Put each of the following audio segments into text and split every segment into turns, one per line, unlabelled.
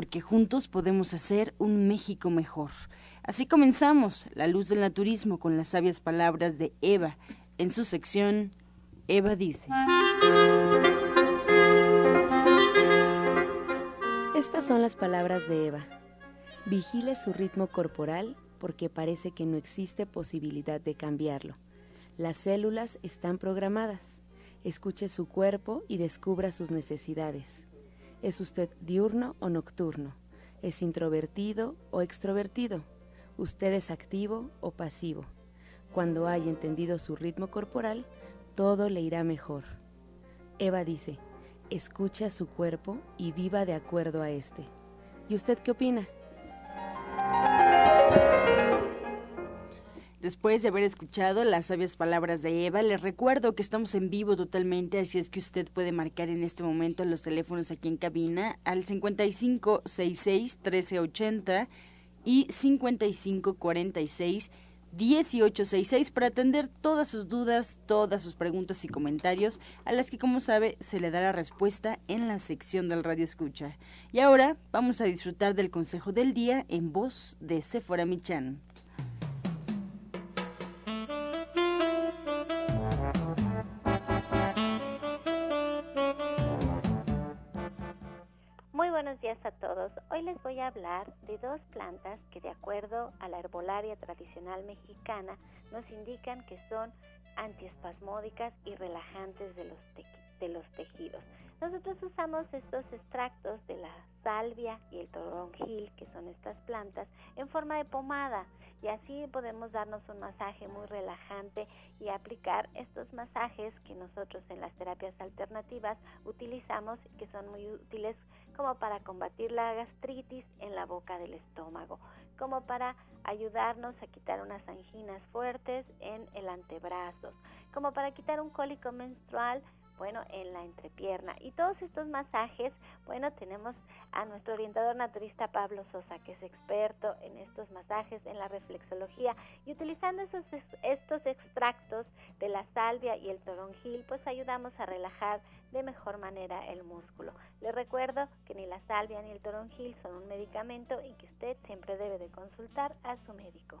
porque juntos podemos hacer un México mejor. Así comenzamos La Luz del Naturismo con las sabias palabras de Eva en su sección Eva dice.
Estas son las palabras de Eva. Vigile su ritmo corporal porque parece que no existe posibilidad de cambiarlo. Las células están programadas. Escuche su cuerpo y descubra sus necesidades. ¿Es usted diurno o nocturno? ¿Es introvertido o extrovertido? ¿Usted es activo o pasivo? Cuando haya entendido su ritmo corporal, todo le irá mejor. Eva dice, escuche a su cuerpo y viva de acuerdo a este. ¿Y usted qué opina?
Después de haber escuchado las sabias palabras de Eva, les recuerdo que estamos en vivo totalmente, así es que usted puede marcar en este momento los teléfonos aquí en cabina al 5566 1380 y 5546 1866 para atender todas sus dudas, todas sus preguntas y comentarios, a las que como sabe se le dará respuesta en la sección del Radio Escucha. Y ahora vamos a disfrutar del consejo del día en voz de Sephora Michan.
A todos. Hoy les voy a hablar de dos plantas que de acuerdo a la herbolaria tradicional mexicana nos indican que son antiespasmódicas y relajantes de los, de los tejidos. Nosotros usamos estos extractos de la salvia y el toronjil, que son estas plantas, en forma de pomada y así podemos darnos un masaje muy relajante y aplicar estos masajes que nosotros en las terapias alternativas utilizamos y que son muy útiles como para combatir la gastritis en la boca del estómago, como para ayudarnos a quitar unas anginas fuertes en el antebrazo, como para quitar un cólico menstrual bueno, en la entrepierna. Y todos estos masajes, bueno, tenemos a nuestro orientador naturista Pablo Sosa, que es experto en estos masajes, en la reflexología, y utilizando estos extractos de la salvia y el toronjil, pues ayudamos a relajar de mejor manera el músculo. Le recuerdo que ni la salvia ni el toronjil son un medicamento y que usted siempre debe de consultar a su médico.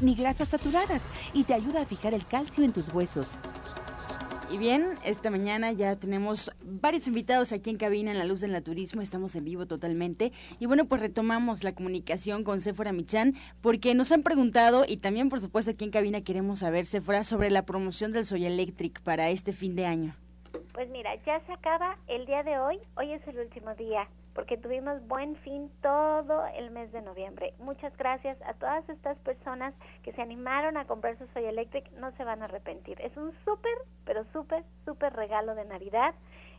ni grasas saturadas y te ayuda a fijar el calcio en tus huesos.
Y bien, esta mañana ya tenemos varios invitados aquí en cabina en La Luz del Naturismo, estamos en vivo totalmente. Y bueno, pues retomamos la comunicación con Sephora Michan, porque nos han preguntado, y también por supuesto aquí en cabina queremos saber, Sephora, sobre la promoción del Soy Electric para este fin de año.
Pues mira, ya se acaba el día de hoy, hoy es el último día porque tuvimos buen fin todo el mes de noviembre. Muchas gracias a todas estas personas que se animaron a comprar su Soy Electric, no se van a arrepentir. Es un súper, pero súper, súper regalo de Navidad.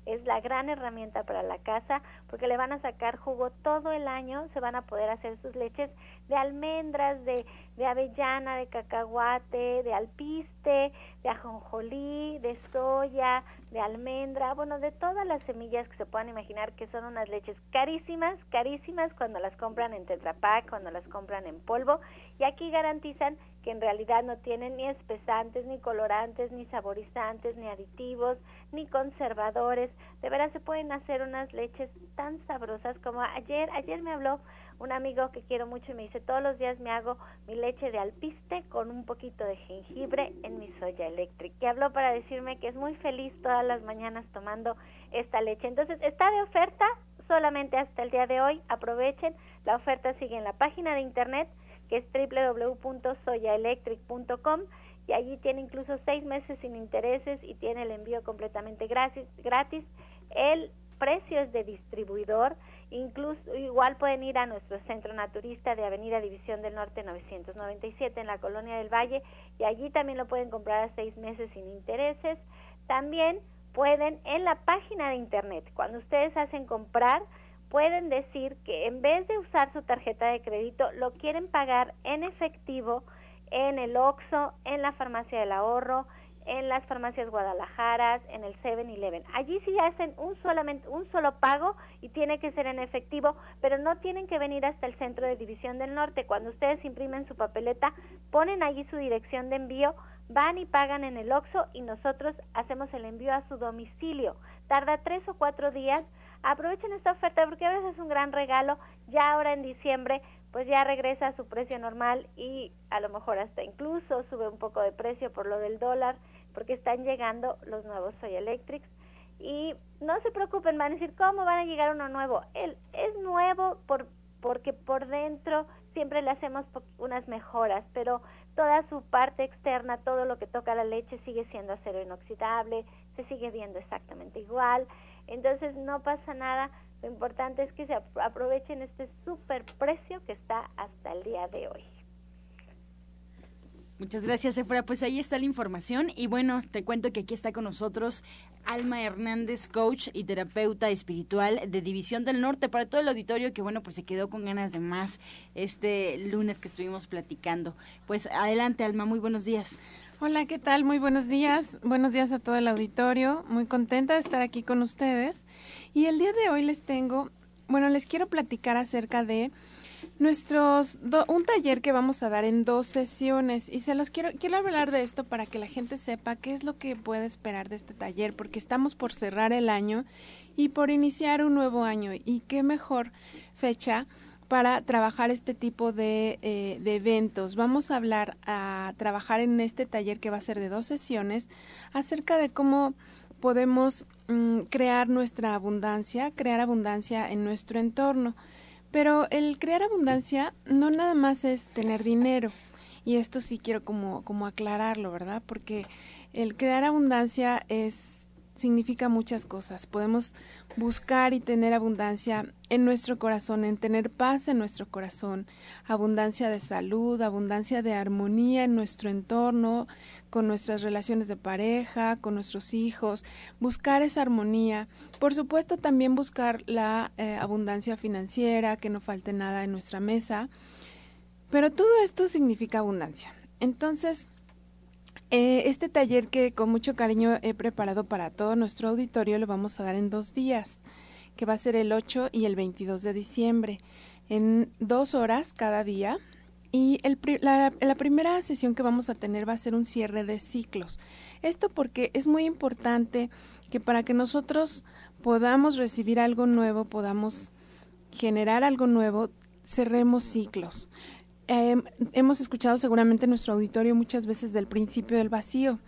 Es la gran herramienta para la casa porque le van a sacar jugo todo el año, se van a poder hacer sus leches de almendras, de, de avellana, de cacahuate, de alpiste, de ajonjolí, de soya, de almendra, bueno, de todas las semillas que se puedan imaginar que son unas leches carísimas, carísimas cuando las compran en Tetra Pak, cuando las compran en polvo, y aquí garantizan que en realidad no tienen ni espesantes, ni colorantes, ni saborizantes, ni aditivos, ni conservadores. De veras se pueden hacer unas leches tan sabrosas como ayer, ayer me habló un amigo que quiero mucho y me dice, todos los días me hago mi leche de alpiste con un poquito de jengibre en mi soya eléctrica. Y habló para decirme que es muy feliz todas las mañanas tomando esta leche. Entonces, está de oferta solamente hasta el día de hoy. Aprovechen. La oferta sigue en la página de internet que es www.soyaelectric.com y allí tiene incluso seis meses sin intereses y tiene el envío completamente gratis. gratis. El precio es de distribuidor Incluso igual pueden ir a nuestro centro naturista de Avenida División del Norte 997 en la Colonia del Valle y allí también lo pueden comprar a seis meses sin intereses. También pueden en la página de internet, cuando ustedes hacen comprar, pueden decir que en vez de usar su tarjeta de crédito, lo quieren pagar en efectivo en el OXO, en la farmacia del ahorro, en las farmacias Guadalajara, en el 7-Eleven. Allí sí hacen un, solamente, un solo pago y tiene que ser en efectivo, pero no tienen que venir hasta el centro de División del Norte. Cuando ustedes imprimen su papeleta, ponen allí su dirección de envío, van y pagan en el OXO y nosotros hacemos el envío a su domicilio. Tarda tres o cuatro días. Aprovechen esta oferta porque a veces es un gran regalo. Ya ahora en diciembre pues ya regresa a su precio normal y a lo mejor hasta incluso sube un poco de precio por lo del dólar porque están llegando los nuevos Soy Electrics y no se preocupen, van a decir, ¿cómo van a llegar uno nuevo? Él es nuevo por, porque por dentro siempre le hacemos unas mejoras, pero toda su parte externa, todo lo que toca la leche sigue siendo acero inoxidable, se sigue viendo exactamente igual, entonces no pasa nada, lo importante es que se aprovechen este super precio que está hasta el día de hoy.
Muchas gracias, Efra. Pues ahí está la información. Y bueno, te cuento que aquí está con nosotros Alma Hernández, coach y terapeuta espiritual de División del Norte, para todo el auditorio que, bueno, pues se quedó con ganas de más este lunes que estuvimos platicando. Pues adelante, Alma, muy buenos días.
Hola, ¿qué tal? Muy buenos días. Buenos días a todo el auditorio. Muy contenta de estar aquí con ustedes. Y el día de hoy les tengo, bueno, les quiero platicar acerca de nuestros un taller que vamos a dar en dos sesiones y se los quiero quiero hablar de esto para que la gente sepa qué es lo que puede esperar de este taller porque estamos por cerrar el año y por iniciar un nuevo año y qué mejor fecha para trabajar este tipo de, eh, de, eventos. Vamos a hablar, a trabajar en este taller que va a ser de dos sesiones acerca de cómo podemos mm, crear nuestra abundancia, crear abundancia en nuestro entorno. Pero el crear abundancia no nada más es tener dinero. Y esto sí quiero como, como aclararlo, ¿verdad? Porque el crear abundancia es significa muchas cosas. Podemos buscar y tener abundancia en nuestro corazón, en tener paz en nuestro corazón, abundancia de salud, abundancia de armonía en nuestro entorno, con nuestras relaciones de pareja, con nuestros hijos, buscar esa armonía. Por supuesto, también buscar la eh, abundancia financiera, que no falte nada en nuestra mesa. Pero todo esto significa abundancia. Entonces, eh, este taller que con mucho cariño he preparado para todo nuestro auditorio lo vamos a dar en dos días, que va a ser el 8 y el 22 de diciembre, en dos horas cada día. Y el, la, la primera sesión que vamos a tener va a ser un cierre de ciclos. Esto porque es muy importante que para que nosotros podamos recibir algo nuevo, podamos generar algo nuevo, cerremos ciclos. Em, hemos escuchado seguramente en nuestro auditorio muchas veces del principio del vacío,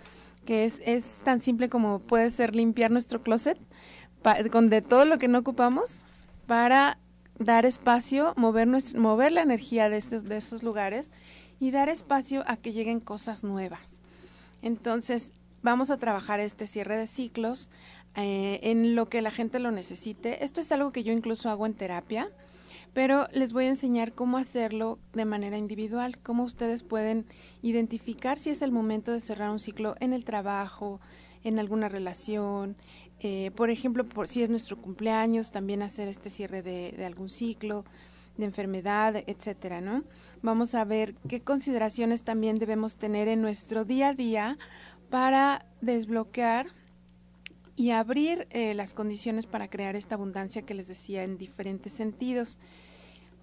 que es, es tan simple como puede ser limpiar nuestro closet con de todo lo que no ocupamos para dar espacio, mover, nuestra, mover la energía de esos, de esos lugares y dar espacio a que lleguen cosas nuevas. Entonces, vamos a trabajar este cierre de ciclos eh, en lo que la gente lo necesite. Esto es algo que yo incluso hago en terapia pero les voy a enseñar cómo hacerlo de manera individual, cómo ustedes pueden identificar si es el momento de cerrar un ciclo en el trabajo, en alguna relación, eh, por ejemplo, por, si es nuestro cumpleaños, también hacer este cierre de, algún ciclo, de enfermedad, etcétera, ¿no? Vamos a ver qué consideraciones también debemos tener en nuestro día a día para desbloquear y abrir eh, las condiciones para crear esta abundancia que les decía en diferentes sentidos.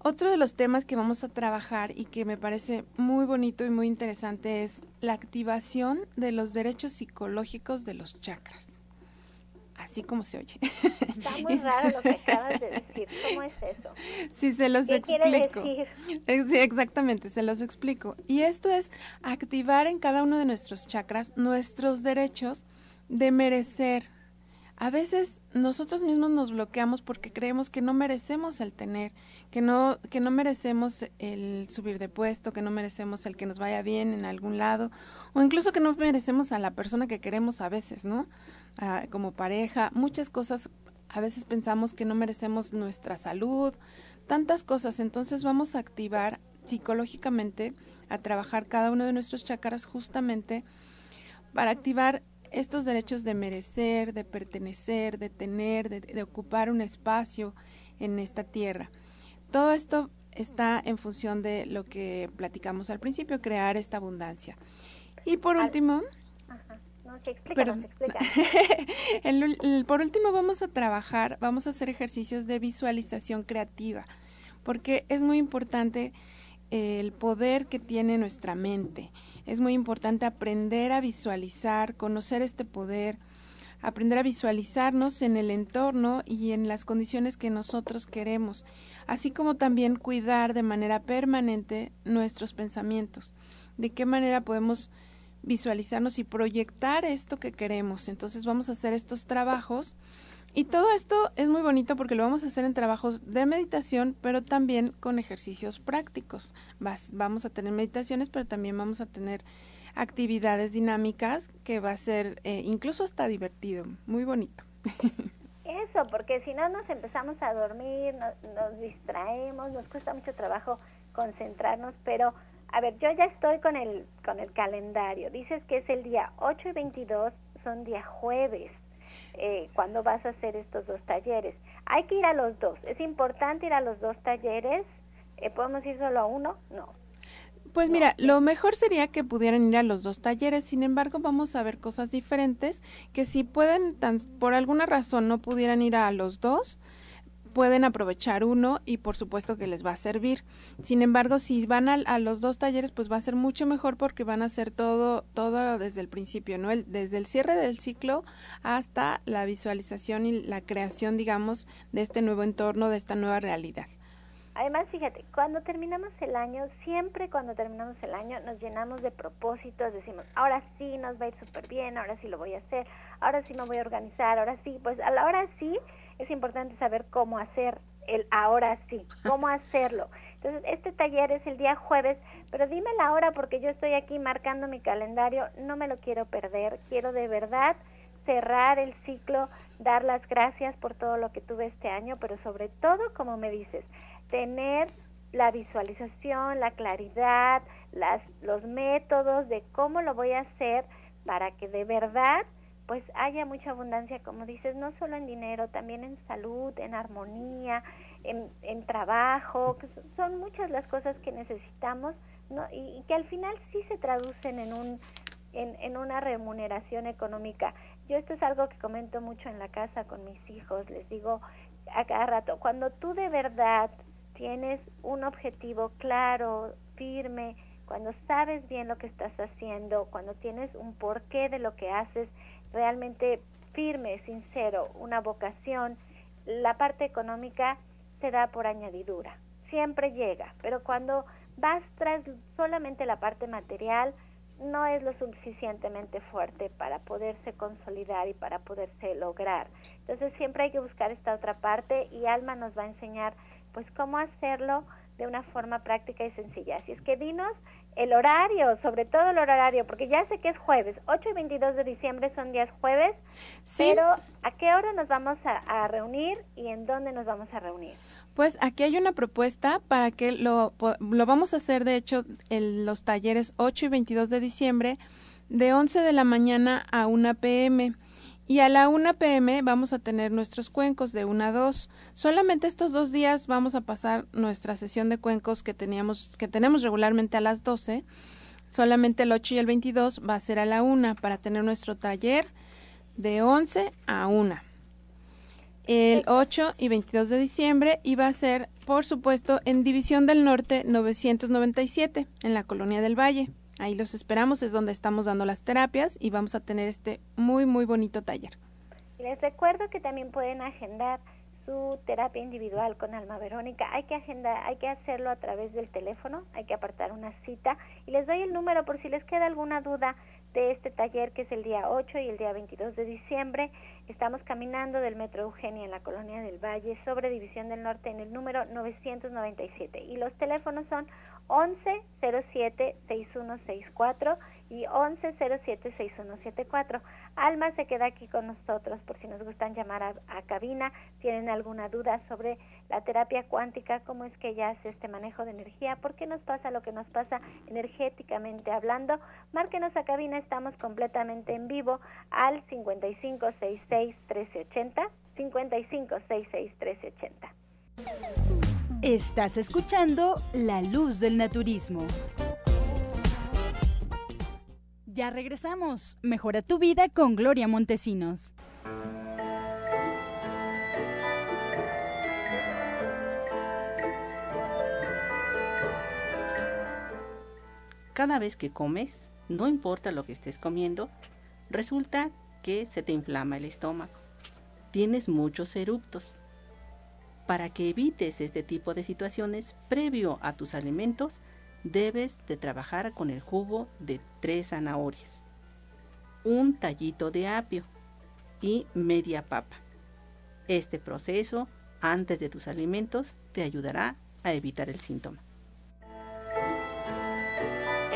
Otro de los temas que vamos a trabajar y que me parece muy bonito y muy interesante es la activación de los derechos psicológicos de los chakras. Así como se oye.
Está muy raro lo que acabas de decir. ¿Cómo es eso?
Sí, se los explico. Sí, exactamente, se los explico. Y esto es activar en cada uno de nuestros chakras nuestros derechos de merecer, a veces nosotros mismos nos bloqueamos porque creemos que no merecemos el tener, que no, que no merecemos el subir de puesto, que no merecemos el que nos vaya bien en algún lado, o incluso que no merecemos a la persona que queremos a veces, ¿no? Como pareja, muchas cosas, a veces pensamos que no merecemos nuestra salud, tantas cosas. Entonces vamos a activar psicológicamente, a trabajar cada uno de nuestros chakras justamente para activar estos derechos de merecer, de pertenecer, de tener, de, ocupar un espacio en esta tierra. Todo esto está en función de lo que platicamos al principio, crear esta abundancia. Y por último... por último vamos a trabajar, vamos a hacer ejercicios de visualización creativa, porque es muy importante el poder que tiene nuestra mente. Es muy importante aprender a visualizar, conocer este poder, aprender a visualizarnos en el entorno y en las condiciones que nosotros queremos, así como también cuidar de manera permanente nuestros pensamientos. De qué manera podemos visualizarnos y proyectar esto que queremos. Entonces vamos a hacer estos trabajos y todo esto es muy bonito porque lo vamos a hacer en trabajos de meditación, pero también con ejercicios prácticos. vamos a tener meditaciones, pero también vamos a tener actividades dinámicas que va a ser eh, incluso hasta divertido, muy bonito.
Eso, porque si no nos empezamos a dormir, nos, distraemos, nos cuesta mucho trabajo concentrarnos, pero a ver, yo ya estoy con el, con el calendario. Dices que es el día 8 y 22, son día jueves eh, cuando vas a hacer estos dos talleres. Hay que ir a los dos. ¿Es importante ir a los dos talleres? Eh, ¿Podemos ir solo a uno? No.
Pues mira, lo mejor sería que pudieran ir a los dos talleres, sin embargo vamos a ver cosas diferentes, que si pueden, tan, por alguna razón no pudieran ir a los dos, pueden aprovechar uno y por supuesto que les va a servir. Sin embargo, si van a, los dos talleres, pues va a ser mucho mejor porque van a hacer todo, todo desde el principio, ¿no? El, desde el cierre del ciclo hasta la visualización y la creación, digamos, de este nuevo entorno, de esta nueva realidad.
Además, fíjate, cuando terminamos el año, siempre cuando terminamos el año nos llenamos de propósitos, decimos, ahora sí nos va a ir súper bien, ahora sí lo voy a hacer, ahora sí me voy a organizar, ahora sí, pues a la hora sí es importante saber cómo hacer el ahora sí, cómo hacerlo. Entonces, este taller es el día jueves, pero dime la hora porque yo estoy aquí marcando mi calendario, no me lo quiero perder, quiero de verdad cerrar el ciclo, dar las gracias por todo lo que tuve este año, pero sobre todo, como me dices, tener la visualización, la claridad, las, los métodos de cómo lo voy a hacer para que de verdad pues haya mucha abundancia, como dices, no solo en dinero, también en salud, en armonía, en, en trabajo, que son muchas las cosas que necesitamos ¿no? y, que al final sí se traducen en, un, en, en una remuneración económica. Yo esto es algo que comento mucho en la casa con mis hijos, les digo a cada rato, cuando tú de verdad tienes un objetivo claro, firme, cuando sabes bien lo que estás haciendo, cuando tienes un porqué de lo que haces, realmente firme, sincero, una vocación, la parte económica se da por añadidura, siempre llega, pero cuando vas tras solamente la parte material, no es lo suficientemente fuerte para poderse consolidar y para poderse lograr. Entonces siempre hay que buscar esta otra parte y Alma nos va a enseñar pues cómo hacerlo de una forma práctica y sencilla. Así es que dinos el horario, sobre todo el horario, porque ya sé que es jueves, 8 y 22 de diciembre son días jueves, pero ¿a qué hora nos vamos a, reunir y en dónde nos vamos a reunir?
Pues aquí hay una propuesta para que lo, lo vamos a hacer, de hecho, en los talleres 8 y 22 de diciembre, de 11 de la mañana a 1 pm. Y a la 1 pm vamos a tener nuestros cuencos de 1 a 2. Solamente estos dos días vamos a pasar nuestra sesión de cuencos que, teníamos, que tenemos regularmente a las 12. Solamente el 8 y el 22 va a ser a la 1 para tener nuestro taller de 11 a 1. El 8 y 22 de diciembre iba a ser, por supuesto, en División del Norte 997, en la Colonia del Valle. Ahí los esperamos, es donde estamos dando las terapias y vamos a tener este muy, muy bonito taller.
Les recuerdo que también pueden agendar su terapia individual con Alma Verónica. Hay que agendar, hay que hacerlo a través del teléfono, hay que apartar una cita y les doy el número por si les queda alguna duda de este taller que es el día 8 y el día 22 de diciembre. Estamos caminando del Metro Eugenia en la Colonia del Valle sobre División del Norte en el número 997 y los teléfonos son 11 07 6164 y 11 07 6174. Alma se queda aquí con nosotros por si nos gustan llamar a, cabina, tienen alguna duda sobre la terapia cuántica, cómo es que ella hace este manejo de energía, por qué nos pasa lo que nos pasa energéticamente hablando. Márquenos a cabina, estamos completamente en vivo al 5566 1380, 5566 1380.
Estás escuchando La Luz del Naturismo. Ya regresamos. Mejora tu vida con Gloria Montesinos.
Cada vez que comes, no importa lo que estés comiendo, resulta que se te inflama el estómago. Tienes muchos eruptos para que evites este tipo de situaciones, previo a tus alimentos, debes de trabajar con el jugo de tres zanahorias, un tallito de apio y media papa. Este proceso, antes de tus alimentos, te ayudará a evitar el síntoma.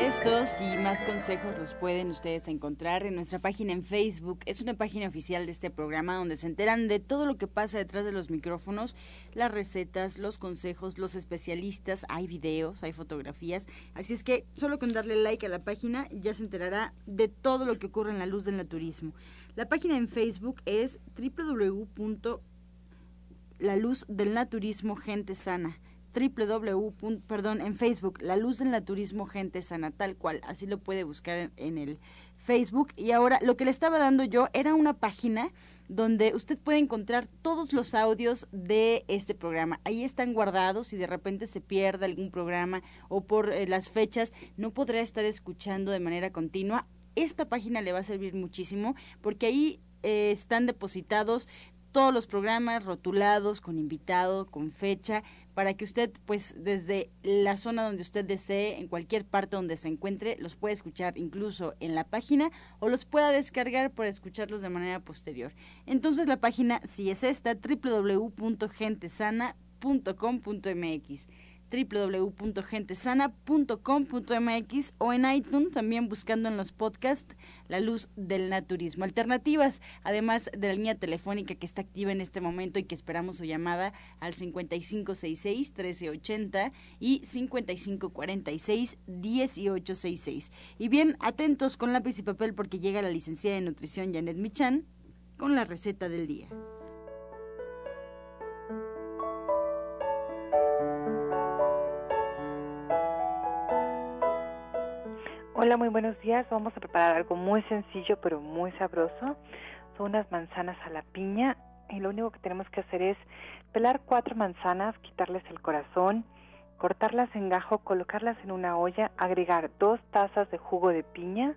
Estos y más consejos los pueden ustedes encontrar en nuestra página en Facebook. Es una página oficial de este programa donde se enteran de todo lo que pasa detrás de los micrófonos, las recetas, los consejos, los especialistas, hay videos, hay fotografías. Así es que solo con darle like a la página ya se enterará de todo lo que ocurre en la luz del naturismo. La página en Facebook es www.laluzdelnaturismo gente sana www. perdón, en Facebook, La Luz del Naturismo Gente Sana, tal cual, así lo puede buscar en, el Facebook. Y ahora, lo que le estaba dando yo era una página donde usted puede encontrar todos los audios de este programa. Ahí están guardados y de repente se pierde algún programa o por eh, las fechas no podrá estar escuchando de manera continua. Esta página le va a servir muchísimo porque ahí eh, están depositados todos los programas rotulados con invitado, con fecha, para que usted, pues, desde la zona donde usted desee, en cualquier parte donde se encuentre, los pueda escuchar incluso en la página o los pueda descargar para escucharlos de manera posterior. Entonces la página, si es esta, www.gentesana.com.mx www.gentesana.com.mx o en iTunes también buscando en los podcasts La Luz del Naturismo. Alternativas, además de la línea telefónica que está activa en este momento y que esperamos su llamada al 5566-1380 y 5546-1866. Y bien, atentos con lápiz y papel porque llega la licenciada de nutrición Janet Michan con la receta del día.
Hola, muy buenos días. Vamos a preparar algo muy sencillo pero muy sabroso. Son unas manzanas a la piña y lo único que tenemos que hacer es pelar cuatro manzanas, quitarles el corazón, cortarlas en gajo, colocarlas en una olla, agregar dos tazas de jugo de piña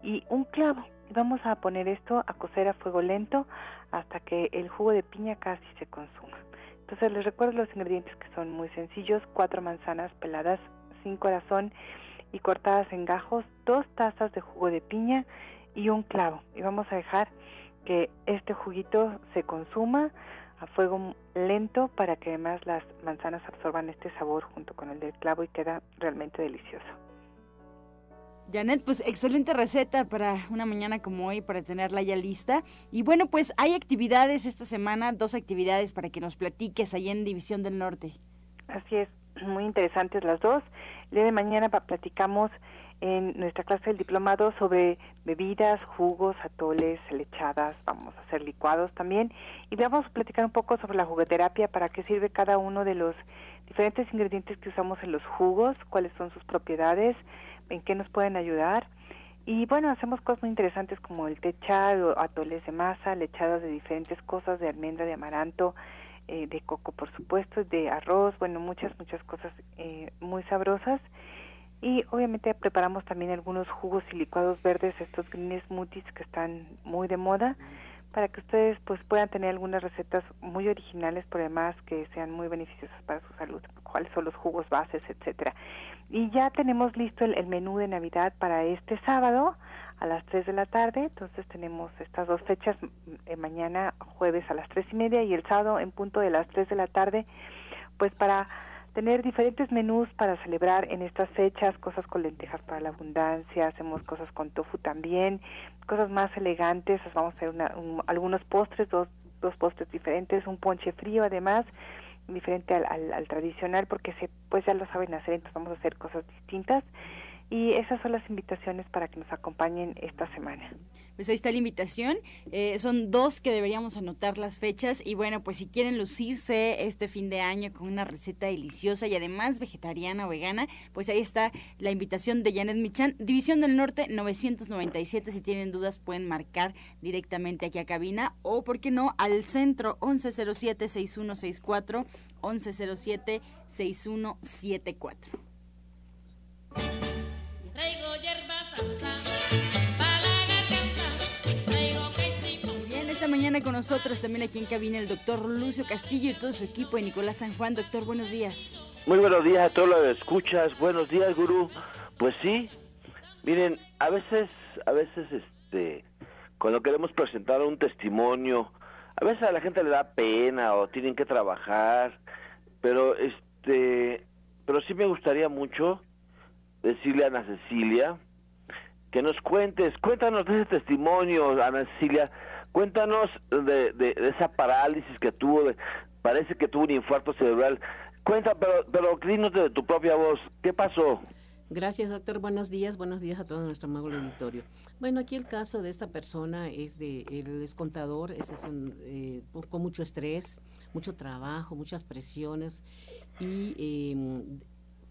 y un clavo. Vamos a poner esto a cocer a fuego lento hasta que el jugo de piña casi se consuma. Entonces les recuerdo los ingredientes que son muy sencillos, cuatro manzanas peladas sin corazón, y cortadas en gajos, dos tazas de jugo de piña y un clavo. Y vamos a dejar que este juguito se consuma a fuego lento para que además las manzanas absorban este sabor junto con el del clavo y queda realmente delicioso.
Janet, pues excelente receta para una mañana como hoy, para tenerla ya lista. Y bueno, pues hay actividades esta semana, dos actividades para que nos platiques allá en División del Norte.
Así es, muy interesantes las dos. El día de mañana platicamos en nuestra clase del diplomado sobre bebidas, jugos, atoles, lechadas, vamos a hacer licuados también y vamos a platicar un poco sobre la jugoterapia, para qué sirve cada uno de los diferentes ingredientes que usamos en los jugos, cuáles son sus propiedades, en qué nos pueden ayudar. Y bueno, hacemos cosas muy interesantes como el techado, atoles de masa, lechadas de diferentes cosas, de almendra, de amaranto, eh, de coco por supuesto, de arroz, bueno, muchas, muchas cosas eh, muy sabrosas. Y obviamente preparamos también algunos jugos y licuados verdes, estos green smoothies que están muy de moda, para que ustedes pues puedan tener algunas recetas muy originales, pero además que sean muy beneficiosas para su salud, cuáles son los jugos bases, etcétera. Y ya tenemos listo el, menú de Navidad para este sábado a las 3 de la tarde. Entonces tenemos estas dos fechas, eh, mañana jueves a las tres y media y el sábado en punto de las 3 de la tarde, pues para tener diferentes menús para celebrar en estas fechas, cosas con lentejas para la abundancia, hacemos cosas con tofu también, cosas más elegantes, vamos a hacer algunos postres, dos, dos postres diferentes, un ponche frío además, diferente al, al, tradicional porque se, pues ya lo saben hacer, entonces vamos a hacer cosas distintas y esas son las invitaciones para que nos acompañen esta semana.
Pues ahí está la invitación. Eh, son dos que deberíamos anotar las fechas. Y bueno, pues si quieren lucirse este fin de año con una receta deliciosa y además vegetariana o vegana, pues ahí está la invitación de Janet Michan. División del Norte 997. Si tienen dudas pueden marcar directamente aquí a cabina o, ¿por qué no?, al centro 1107-6164, 1107-6174. Bien, esta mañana con nosotros también aquí en cabina el doctor Lucio Castillo y todo su equipo de Nicolás San Juan. Doctor, buenos días.
Muy buenos días a todos los que escuchas. Buenos días, gurú. Pues sí, miren, a veces, a veces, este, cuando queremos presentar un testimonio, a veces a la gente le da pena o tienen que trabajar, pero este, pero sí me gustaría mucho decirle a Ana Cecilia que nos cuentes, cuéntanos de ese testimonio, Ana Cecilia, cuéntanos de, de, esa parálisis que tuvo, parece que tuvo un infarto cerebral. Cuenta, pero, pero dinos de tu propia voz, ¿qué pasó?
Gracias, doctor. Buenos días. Buenos días a todo nuestro amable auditorio. Bueno, aquí el caso de esta persona es de, él es contador, es, eh, con mucho estrés, mucho trabajo, muchas presiones y eh,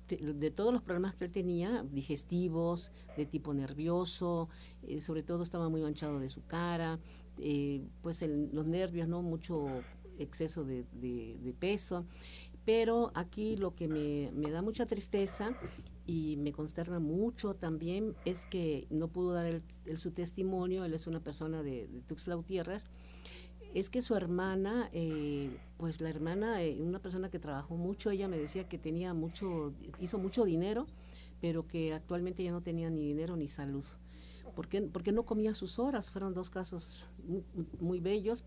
de todos los problemas que él tenía, digestivos, de tipo nervioso, eh, sobre todo estaba muy manchado de su cara, eh, pues los nervios, ¿no? Mucho exceso de, peso. Pero aquí lo que me, da mucha tristeza y me consterna mucho también es que no pudo dar su testimonio, él es una persona de, de Tuxtla es que su hermana, eh, pues la hermana, eh, una persona que trabajó mucho, ella me decía que tenía mucho, hizo mucho dinero, pero que actualmente ya no tenía ni dinero ni salud. Porque, porque no comía sus horas, fueron dos casos muy, bellos.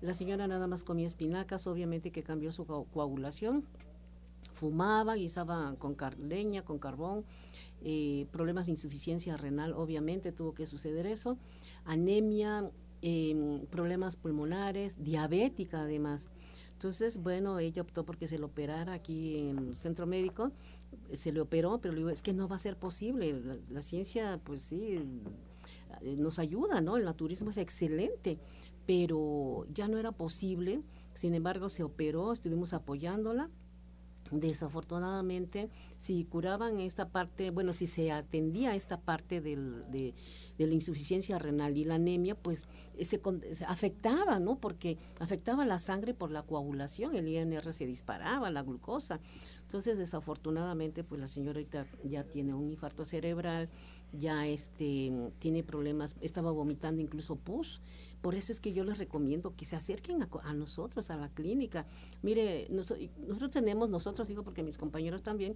La señora nada más comía espinacas, obviamente que cambió su coagulación, fumaba, guisaba con leña, con carbón, eh, problemas de insuficiencia renal, obviamente tuvo que suceder eso, anemia, Em, problemas pulmonares, diabética además. Entonces, bueno, ella optó porque se lo operara aquí en el centro médico, se le operó, pero le digo, es que no va a ser posible. La, ciencia, pues sí, eh, nos ayuda, ¿no? El naturismo es excelente, pero ya no era posible. Sin embargo, se operó, estuvimos apoyándola. Desafortunadamente, si curaban esta parte, bueno, si se atendía esta parte del, de, de la insuficiencia renal y la anemia, pues eh, se, afectaba, ¿no? Porque afectaba la sangre por la coagulación, el INR se disparaba, la glucosa. Entonces, desafortunadamente, pues la señorita ya tiene un infarto cerebral, ya este tiene problemas, estaba vomitando incluso pus. Por eso es que yo les recomiendo que se acerquen a, nosotros, a la clínica. Mire, nosotros tenemos, nosotros digo porque mis compañeros también,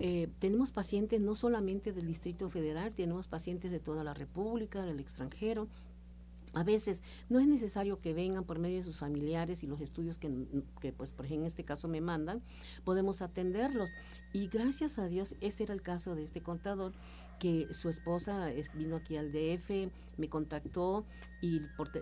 eh, tenemos pacientes no solamente del Distrito Federal, tenemos pacientes de toda la República, del extranjero. A veces no es necesario que vengan por medio de sus familiares y los estudios que, que, pues, por ejemplo, en este caso me mandan, podemos atenderlos. Y gracias a Dios, ese era el caso de este contador, que su esposa vino aquí al DF, me contactó y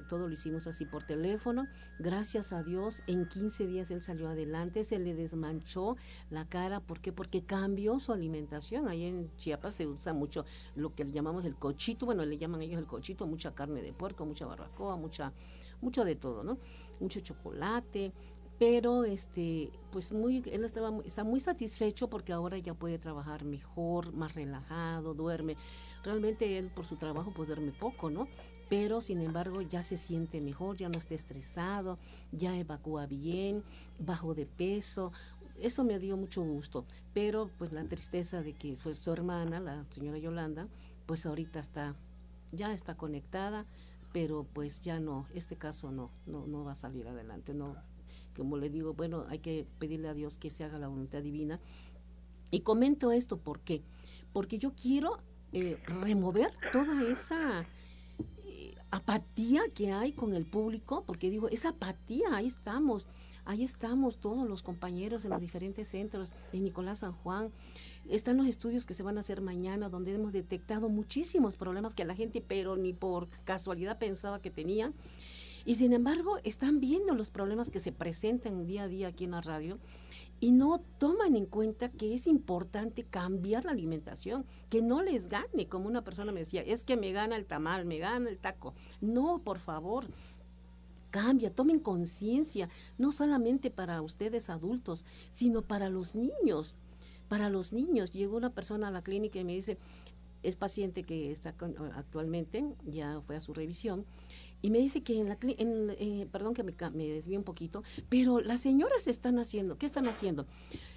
todo lo hicimos así por teléfono. Gracias a Dios, en 15 días él salió adelante, se le desmanchó la cara. ¿Por qué? Porque cambió su alimentación. Ahí en Chiapas se usa mucho lo que llamamos el cochito, bueno, le llaman ellos el cochito, mucha carne de puerco, mucha barbacoa, mucha, mucho de todo, ¿no? Mucho chocolate, pero este pues muy él estaba está muy satisfecho porque ahora ya puede trabajar mejor más relajado duerme. Realmente él por su trabajo pues duerme poco no pero sin embargo ya se siente mejor ya no está estresado ya evacúa bien bajo de peso. Eso me dio mucho gusto. Pero pues la tristeza de que fue su hermana la señora Yolanda pues ahorita está ya está conectada pero pues ya no este caso no no no va a salir adelante no como le digo, bueno, hay que pedirle a Dios que se haga la voluntad divina. Y comento esto, ¿por qué? Porque yo quiero eh, remover toda esa eh, apatía que hay con el público, porque digo, esa apatía, ahí estamos, ahí estamos todos los compañeros en los diferentes centros, en Nicolás San Juan, están los estudios que se van a hacer mañana, donde hemos detectado muchísimos problemas que la gente, pero ni por casualidad pensaba que tenían. Y sin embargo, están viendo los problemas que se presentan día a día aquí en la radio y no toman en cuenta que es importante cambiar la alimentación, que no les gane, como una persona me decía, es que me gana el tamal, me gana el taco. No, por favor, cambia, tomen conciencia, no solamente para ustedes adultos, sino para los niños. Para los niños, llegó una persona a la clínica y me dice, es paciente que está actualmente, ya fue a su revisión, y me dice que en la en, eh, perdón que me, me desvíe un poquito, pero las señoras están haciendo, ¿qué están haciendo?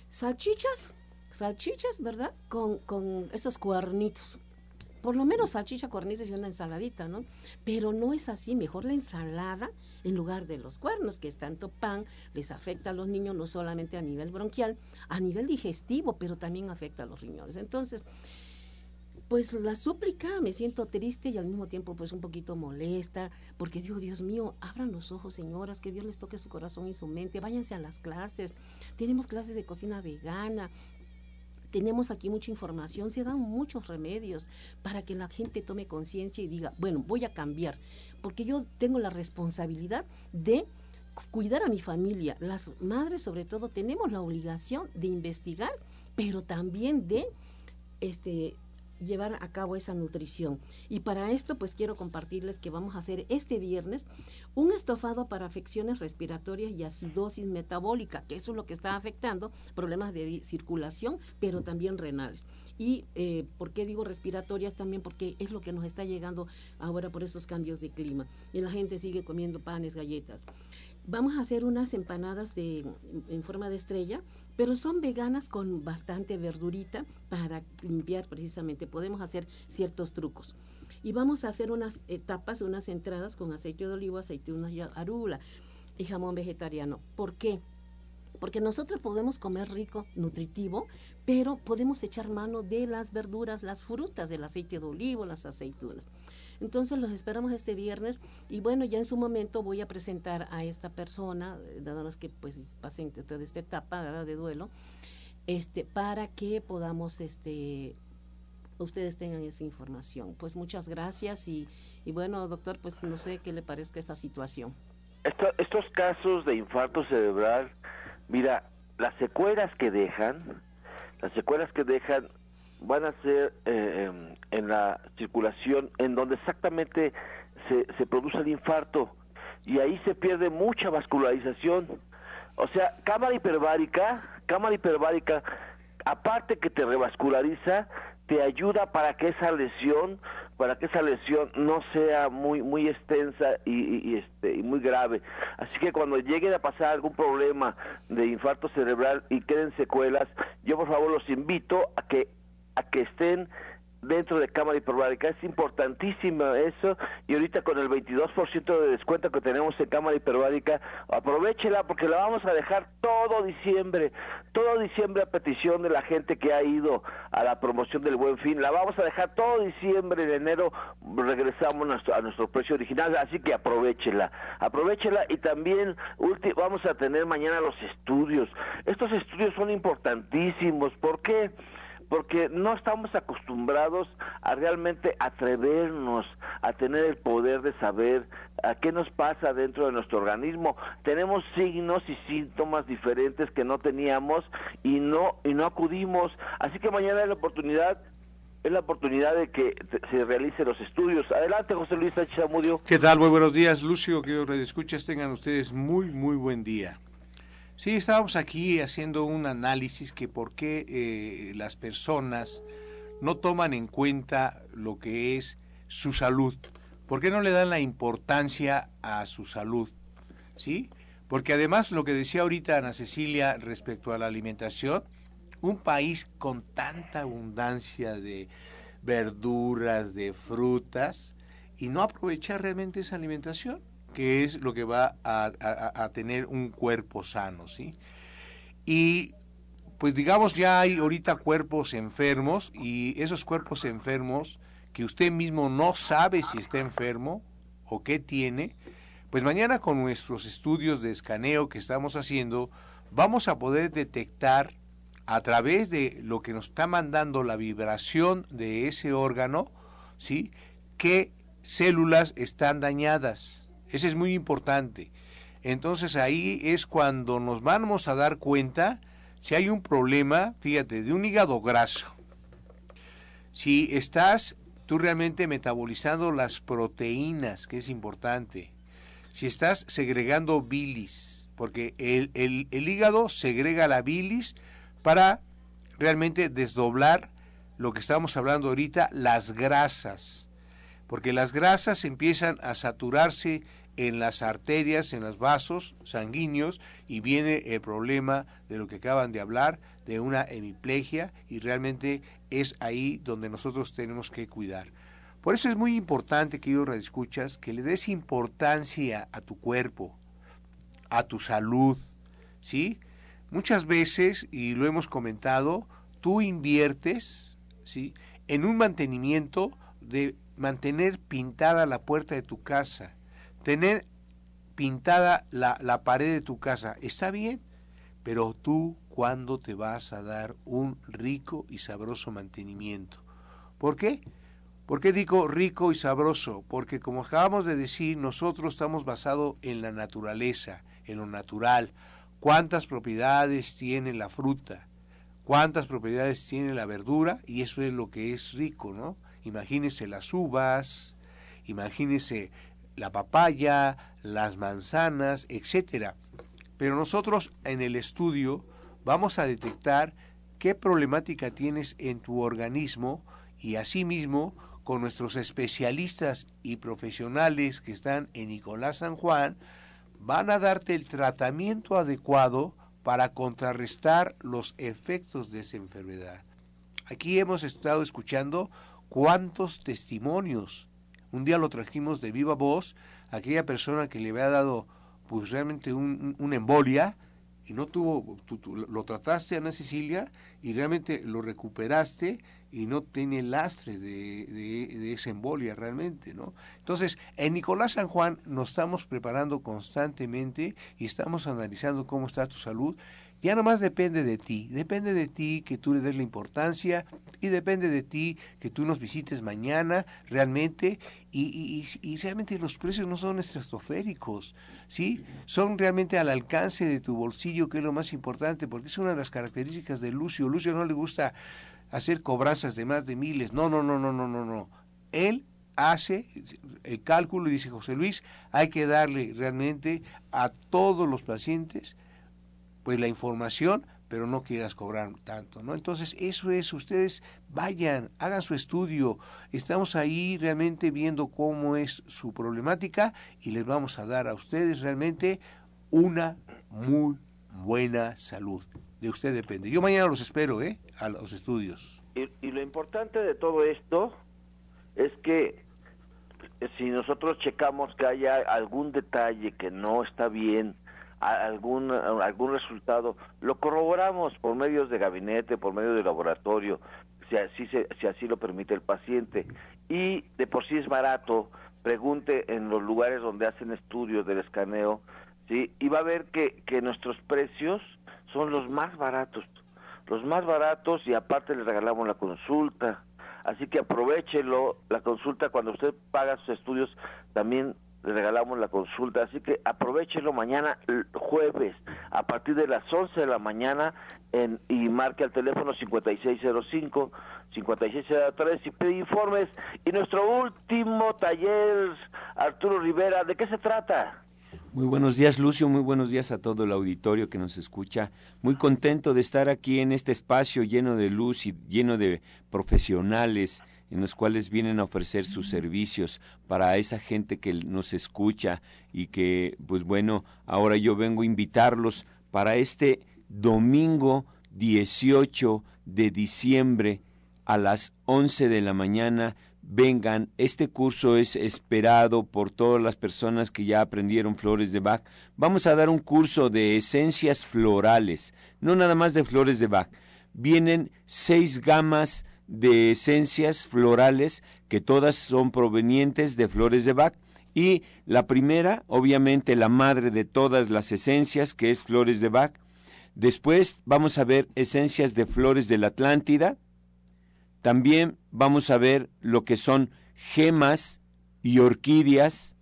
Salchichas, salchichas, ¿verdad? Con, con esos cuernitos. Por lo menos salchicha, cuernitos y una ensaladita, ¿no? Pero no es así, mejor la ensalada en lugar de los cuernos, que es tanto pan, les afecta a los niños no solamente a nivel bronquial, a nivel digestivo, pero también afecta a los riñones. Entonces, pues la súplica, me siento triste y al mismo tiempo pues un poquito molesta, porque digo, Dios mío, abran los ojos, señoras, que Dios les toque su corazón y su mente, váyanse a las clases, tenemos clases de cocina vegana, tenemos aquí mucha información, se dan muchos remedios para que la gente tome conciencia y diga, bueno, voy a cambiar, porque yo tengo la responsabilidad de cuidar a mi familia. Las madres sobre todo tenemos la obligación de investigar, pero también de este llevar a cabo esa nutrición. Y para esto, pues quiero compartirles que vamos a hacer este viernes un estofado para afecciones respiratorias y acidosis metabólica, que eso es lo que está afectando problemas de circulación, pero también renales. Y eh, ¿por qué digo respiratorias? También porque es lo que nos está llegando ahora por esos cambios de clima. Y la gente sigue comiendo panes, galletas. Vamos a hacer unas empanadas de, en forma de estrella pero son veganas con bastante verdurita para limpiar precisamente. Podemos hacer ciertos trucos. Y vamos a hacer unas etapas, unas entradas con aceite de olivo, aceitunas y arugula y jamón vegetariano. ¿Por qué? Porque nosotros podemos comer rico, nutritivo, pero podemos echar mano de las verduras, las frutas, del aceite de olivo, las aceitunas. Entonces los esperamos este viernes y bueno, ya en su momento voy a presentar a esta persona, dado más que pues pasen toda esta etapa de duelo, este, para que podamos este ustedes tengan esa información. Pues muchas gracias y, y bueno, doctor, pues no sé qué le parezca esta situación.
estos casos de infarto cerebral, mira, las secuelas que dejan, las secuelas que dejan van a ser eh, em, en la circulación en donde exactamente se, se produce el infarto y ahí se pierde mucha vascularización. O sea, cámara hiperbárica, cámara hiperbárica, aparte que te revasculariza, te ayuda para que esa lesión, para que esa lesión no sea muy muy extensa y, y, este y muy grave. Así que cuando llegue a pasar algún problema de infarto cerebral y queden secuelas, yo por favor los invito a que a que estén dentro de cámara hiperbárica. Es importantísimo eso y ahorita con el 22% de descuento que tenemos en cámara hiperbárica, aprovechela porque la vamos a dejar todo diciembre, todo diciembre a petición de la gente que ha ido a la promoción del Buen Fin. La vamos a dejar todo diciembre, en enero regresamos a nuestro, precio original, así que aprovechela, aprovechela y también vamos a tener mañana los estudios. Estos estudios son importantísimos, ¿por qué? porque no estamos acostumbrados a realmente atrevernos a tener el poder de saber a qué nos pasa dentro de nuestro organismo. Tenemos signos y síntomas diferentes que no teníamos y no y no acudimos. Así que mañana es la oportunidad es la oportunidad de que se realicen los estudios. Adelante, José Luis Sánchez Amudio.
¿Qué tal? Muy buenos días, Lucio. Que os escuchas tengan ustedes muy, muy buen día. Sí, estábamos aquí haciendo un análisis que por qué eh, las personas no toman en cuenta lo que es su salud. ¿Por qué no le dan la importancia a su salud? ¿Sí? Porque además lo que decía ahorita Ana Cecilia respecto a la alimentación, un país con tanta abundancia de verduras, de frutas, y no aprovechar realmente esa alimentación que es lo que va a, tener un cuerpo sano, ¿sí? Y pues digamos ya hay ahorita cuerpos enfermos y esos cuerpos enfermos que usted mismo no sabe si está enfermo o qué tiene, pues mañana con nuestros estudios de escaneo que estamos haciendo, vamos a poder detectar a través de lo que nos está mandando la vibración de ese órgano, ¿sí? qué células están dañadas. Ese es muy importante. Entonces ahí es cuando nos vamos a dar cuenta si hay un problema, fíjate, de un hígado graso. Si estás tú realmente metabolizando las proteínas, que es importante. Si estás segregando bilis, porque el, el hígado segrega la bilis para realmente desdoblar lo que estamos hablando ahorita, las grasas. Porque las grasas empiezan a saturarse en las arterias, en los vasos sanguíneos y viene el problema de lo que acaban de hablar, de una hemiplegia y realmente es ahí donde nosotros tenemos que cuidar. Por eso es muy importante, que queridos escuchas que le des importancia a tu cuerpo, a tu salud, ¿sí? Muchas veces, y lo hemos comentado, tú inviertes, ¿sí? En un mantenimiento de mantener pintada la puerta de tu casa, tener pintada la, la pared de tu casa, está bien, pero tú cuándo te vas a dar un rico y sabroso mantenimiento. ¿Por qué? ¿Por qué digo rico y sabroso? Porque como acabamos de decir, nosotros estamos basados en la naturaleza, en lo natural. ¿Cuántas propiedades tiene la fruta? ¿Cuántas propiedades tiene la verdura? Y eso es lo que es rico, ¿no? Imagínese las uvas, imagínese la papaya, las manzanas, etcétera. Pero nosotros en el estudio vamos a detectar qué problemática tienes en tu organismo y asimismo con nuestros especialistas y profesionales que están en Nicolás San Juan van a darte el tratamiento adecuado para contrarrestar los efectos de esa enfermedad. Aquí hemos estado escuchando cuántos testimonios un día lo trajimos de viva voz, aquella persona que le había dado pues realmente un, una embolia y no tuvo, lo trataste Ana Cecilia y realmente lo recuperaste y no tiene lastre de, de, de, esa embolia realmente, ¿no? Entonces, en Nicolás San Juan nos estamos preparando constantemente y estamos analizando cómo está tu salud ya nomás depende de ti, depende de ti que tú le des la importancia y depende de ti que tú nos visites mañana realmente y, y, realmente los precios no son estratosféricos, ¿sí? Son realmente al alcance de tu bolsillo que es lo más importante porque es una de las características de Lucio. Lucio no le gusta hacer cobranzas de más de miles, no, no, no, no, no, no, no. Él hace el cálculo y dice José Luis, hay que darle realmente a todos los pacientes pues la información, pero no quieras cobrar tanto, ¿no? Entonces, eso es, ustedes vayan, hagan su estudio, estamos ahí realmente viendo cómo es su problemática y les vamos a dar a ustedes realmente una muy buena salud. De usted depende. Yo mañana los espero, ¿eh? A los estudios.
y, lo importante de todo esto es que si nosotros checamos que haya algún detalle que no está bien, algún algún resultado, lo corroboramos por medios de gabinete, por medio de laboratorio, si así si así lo permite el paciente. Y de por sí es barato, pregunte en los lugares donde hacen estudios del escaneo, sí, y va a ver que que nuestros precios son los más baratos los más baratos y aparte le regalamos la consulta. Así que aprovechelo, la consulta cuando usted paga sus estudios también le regalamos la consulta, así que aprovechelo mañana jueves a partir de las 11 de la mañana en, y marque al teléfono 5605 5603 y pide informes. Y nuestro último taller, Arturo Rivera, ¿de qué se trata?
Muy buenos días, Lucio. Muy buenos días a todo el auditorio que nos escucha. Muy contento de estar aquí en este espacio lleno de luz y lleno de profesionales en los cuales vienen a ofrecer sus servicios para esa gente que nos escucha y que, pues bueno, ahora yo vengo a invitarlos para este domingo 18 de diciembre a las 11 de la mañana vengan, este curso es esperado por todas las personas que ya aprendieron flores de Bach. Vamos a dar un curso de esencias florales, no nada más de flores de Bach. Vienen seis gamas de esencias florales que todas son provenientes de flores de Bach. Y la primera, obviamente la madre de todas las esencias, que es flores de Bach. Después vamos a ver esencias de flores de la Atlántida, también vamos a ver lo que son gemas y orquídeas,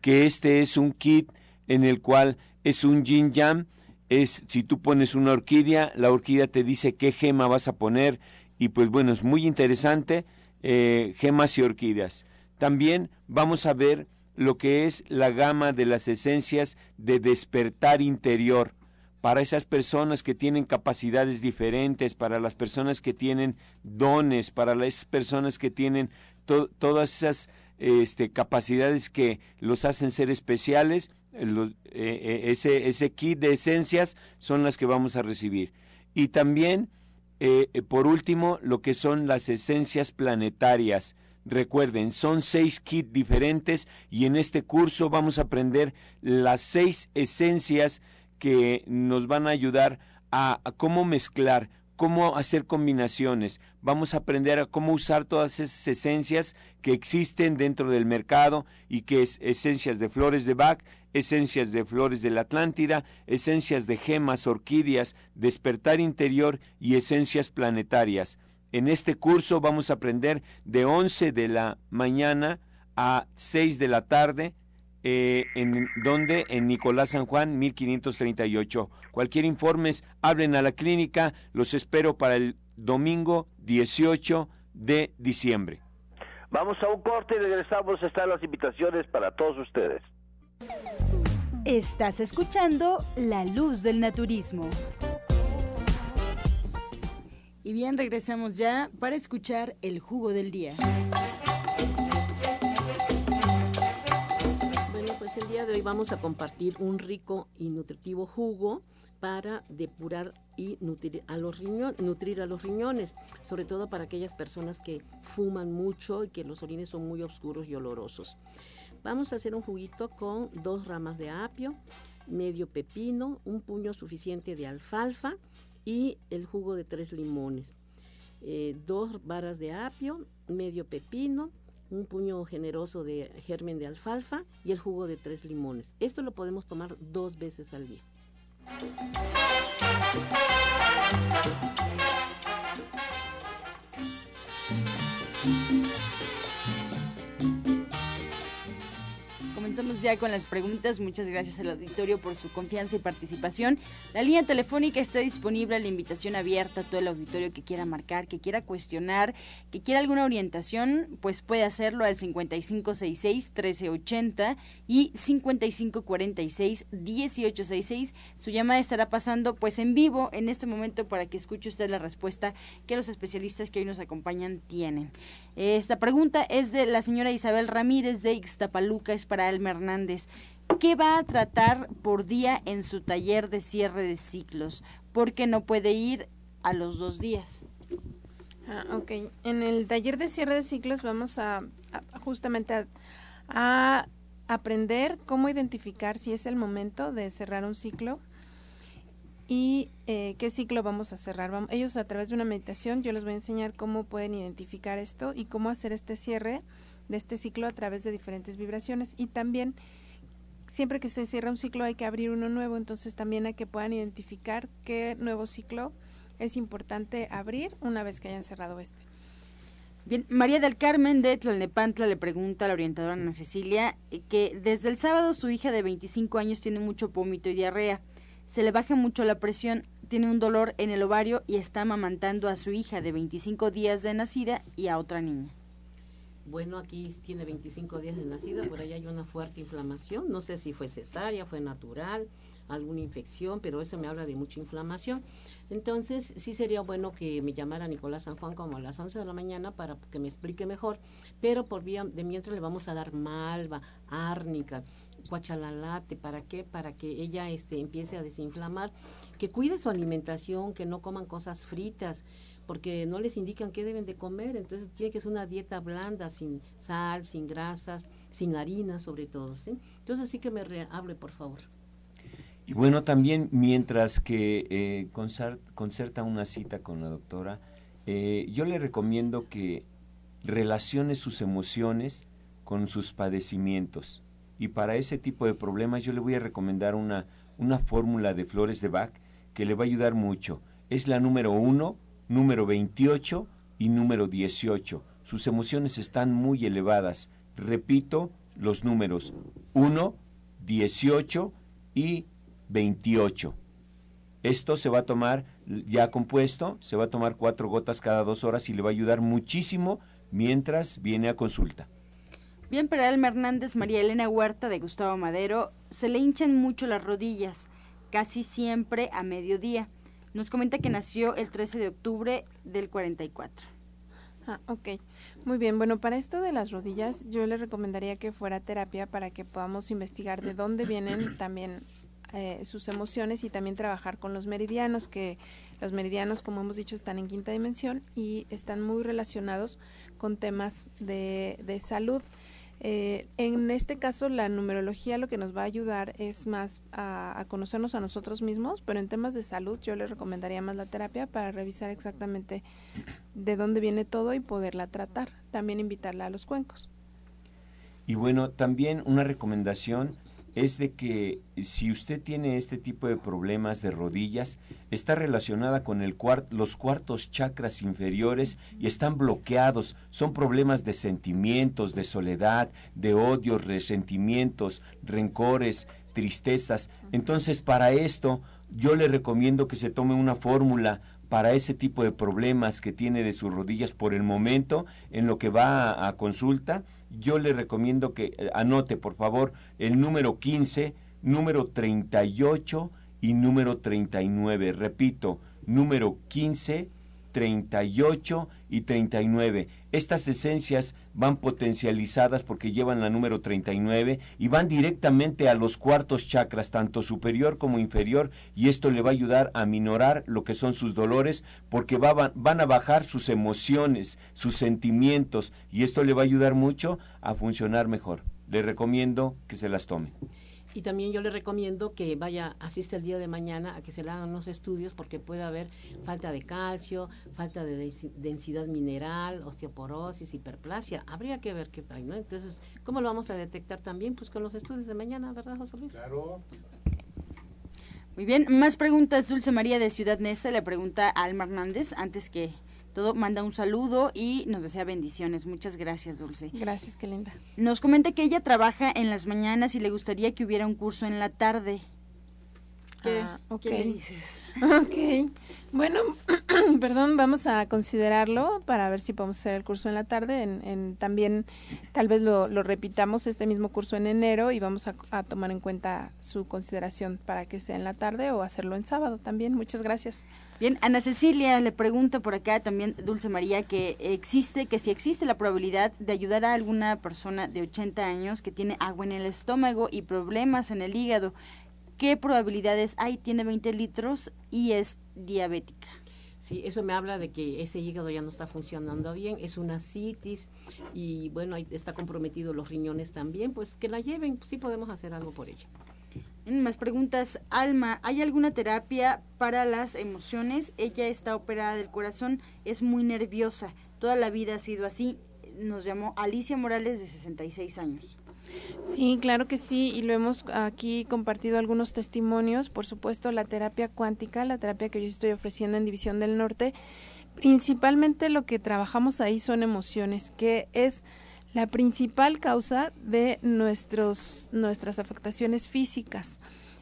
que este es un kit en el cual es un yin yang, es si tú pones una orquídea, la orquídea te dice qué gema vas a poner y pues bueno, es muy interesante, eh, gemas y orquídeas. También vamos a ver lo que es la gama de las esencias de despertar interior para esas personas que tienen capacidades diferentes, para las personas que tienen dones, para las personas que tienen todas esas este, capacidades que los hacen ser especiales, eh, eh, ese, ese kit de esencias son las que vamos a recibir. Y también, eh, por último, lo que son las esencias planetarias. Recuerden, son seis kits diferentes y en este curso vamos a aprender las seis esencias que nos van a ayudar a, cómo mezclar, cómo hacer combinaciones. Vamos a aprender a cómo usar todas esas esencias que existen dentro del mercado y que es esencias de flores de Bach, esencias de flores de la Atlántida, esencias de gemas, orquídeas, despertar interior y esencias planetarias. En este curso vamos a aprender de 11 de la mañana a 6 de la tarde eh, en donde en Nicolás San Juan 1538. Cualquier informes, hablen a la clínica, los espero para el domingo 18 de diciembre.
Vamos a un corte y regresamos. Están las invitaciones para todos ustedes.
Estás escuchando La Luz del Naturismo. Y bien, regresamos ya para escuchar el jugo del día.
el día de hoy vamos a compartir un rico y nutritivo jugo para depurar y nutrir a los riñones, nutrir a los riñones, sobre todo para aquellas personas que fuman mucho y que los orines son muy oscuros y olorosos. Vamos a hacer un juguito con dos ramas de apio, medio pepino, un puño suficiente de alfalfa y el jugo de tres limones. Eh, dos varas de apio, medio pepino, un puño generoso de germen de alfalfa y el jugo de tres limones. Esto lo podemos tomar dos veces al día.
Comenzamos ya con las preguntas. Muchas gracias al auditorio por su confianza y participación. La línea telefónica está disponible, la invitación abierta a todo el auditorio que quiera marcar, que quiera cuestionar, que quiera alguna orientación, pues puede hacerlo al 5566-1380 y 5546-1866. Su llamada estará pasando pues en vivo en este momento para que escuche usted la respuesta que los especialistas que hoy nos acompañan tienen. Esta pregunta es de la señora Isabel Ramírez de Ixtapaluca, es para el Hernández. ¿Qué va a tratar por día en su taller de cierre de ciclos? Porque no puede ir a los dos días.
Ah, ok. En el taller de cierre de ciclos vamos a, justamente a, aprender cómo identificar si es el momento de cerrar un ciclo y eh, qué ciclo vamos a cerrar. ellos a través de una meditación yo les voy a enseñar cómo pueden identificar esto y cómo hacer este cierre de este ciclo a través de diferentes vibraciones y también siempre que se cierra un ciclo hay que abrir uno nuevo, entonces también hay que puedan identificar qué nuevo ciclo es importante abrir una vez que hayan cerrado este.
Bien, María del Carmen de Tlalnepantla le pregunta a la orientadora Ana Cecilia eh, que desde el sábado su hija de 25 años tiene mucho vómito y diarrea. Se le baja mucho la presión, tiene un dolor en el ovario y está amamantando a su hija de 25 días de nacida y a otra niña.
Bueno, aquí tiene 25 días de nacida, por ahí hay una fuerte inflamación. No sé si fue cesárea, fue natural, alguna infección, pero eso me habla de mucha inflamación. Entonces, sí sería bueno que me llamara Nicolás San Juan como a las 11 de la mañana para que me explique mejor, pero por vía de mientras le vamos a dar malva, árnica, cuachalalate, ¿para qué? Para que ella este, empiece a desinflamar, que cuide su alimentación, que no coman cosas fritas, porque no les indican qué deben de comer, entonces tiene que ser una dieta blanda, sin sal, sin grasas, sin harina sobre todo, ¿sí? Entonces sí que me hable, por favor.
Y bueno, también mientras que eh, concerta una cita con la doctora, eh, yo le recomiendo que relacione sus emociones con sus padecimientos. Y para ese tipo de problemas yo le voy a recomendar una, una fórmula de flores de Bach que le va a ayudar mucho. Es la número uno, número 28 y número 18. Sus emociones están muy elevadas. Repito los números 1, 18 y 28. Esto se va a tomar ya compuesto, se va a tomar cuatro gotas cada dos horas y le va a ayudar muchísimo mientras viene a consulta.
Bien, para Alma Hernández, María Elena Huerta de Gustavo Madero, se le hinchan mucho las rodillas, casi siempre a mediodía. Nos comenta que nació el 13 de octubre del 44.
Ah, ok. Muy bien. Bueno, para esto de las rodillas, yo le recomendaría que fuera terapia para que podamos investigar de dónde vienen también eh, sus emociones y también trabajar con los meridianos, que los meridianos, como hemos dicho, están en quinta dimensión y están muy relacionados con temas de, de salud. Eh, en este caso, la numerología lo que nos va a ayudar es más a, a, conocernos a nosotros mismos, pero en temas de salud yo le recomendaría más la terapia para revisar exactamente de dónde viene todo y poderla tratar. También invitarla a los cuencos.
Y bueno, también una recomendación es de que si usted tiene este tipo de problemas de rodillas, está relacionada con el los cuartos chakras inferiores y están bloqueados. Son problemas de sentimientos, de soledad, de odio, resentimientos, rencores, tristezas. Entonces, para esto, yo le recomiendo que se tome una fórmula para ese tipo de problemas que tiene de sus rodillas por el momento en lo que va a consulta yo le recomiendo que eh, anote, por favor, el número 15, número 38 y número 39. Repito, número 15, 38 y 39. Estas esencias van potencializadas porque llevan la número 39 y van directamente a los cuartos chakras, tanto superior como inferior, y esto le va a ayudar a minorar lo que son sus dolores porque van a bajar sus emociones, sus sentimientos, y esto le va a ayudar mucho a funcionar mejor. Le recomiendo que se las tome.
Y también yo le recomiendo que vaya, asiste el día de mañana a que se le hagan unos estudios porque puede haber falta de calcio, falta de densidad mineral, osteoporosis, hiperplasia. Habría que ver qué hay, ¿no? Entonces, ¿cómo lo vamos a detectar también? Pues con los estudios de mañana, ¿verdad, José Luis?
Claro.
Muy bien, más preguntas. Dulce María de Ciudad Neza le pregunta a Alma Hernández antes que todo manda un saludo y nos desea bendiciones. Muchas gracias, Dulce.
Gracias, qué linda.
Nos comenta que ella trabaja en las mañanas y le gustaría que hubiera un curso en la tarde.
¿Qué, ah, dices? Ok. Bueno, perdón, vamos a considerarlo para ver si podemos hacer el curso en la tarde. En, también tal vez lo, repitamos este mismo curso en enero y vamos a, a, tomar en cuenta su consideración para que sea en la tarde o hacerlo en sábado también. Muchas gracias.
Bien, Ana Cecilia le pregunta por acá también, Dulce María, que existe, que si existe la probabilidad de ayudar a alguna persona de 80 años que tiene agua en el estómago y problemas en el hígado, ¿qué probabilidades hay? Tiene 20 litros y es diabética.
Sí, eso me habla de que ese hígado ya no está funcionando bien, es una citis y bueno, ahí está comprometido los riñones también, pues que la lleven, sí podemos hacer algo por ella.
Más preguntas. Alma, ¿hay alguna terapia para las emociones? Ella está operada del corazón, es muy nerviosa, toda la vida ha sido así. Nos llamó Alicia Morales de 66 años.
Sí, claro que sí, y lo hemos aquí compartido algunos testimonios. Por supuesto, la terapia cuántica, la terapia que yo estoy ofreciendo en División del Norte, principalmente lo que trabajamos ahí son emociones, que es la principal causa de nuestros, nuestras afectaciones físicas.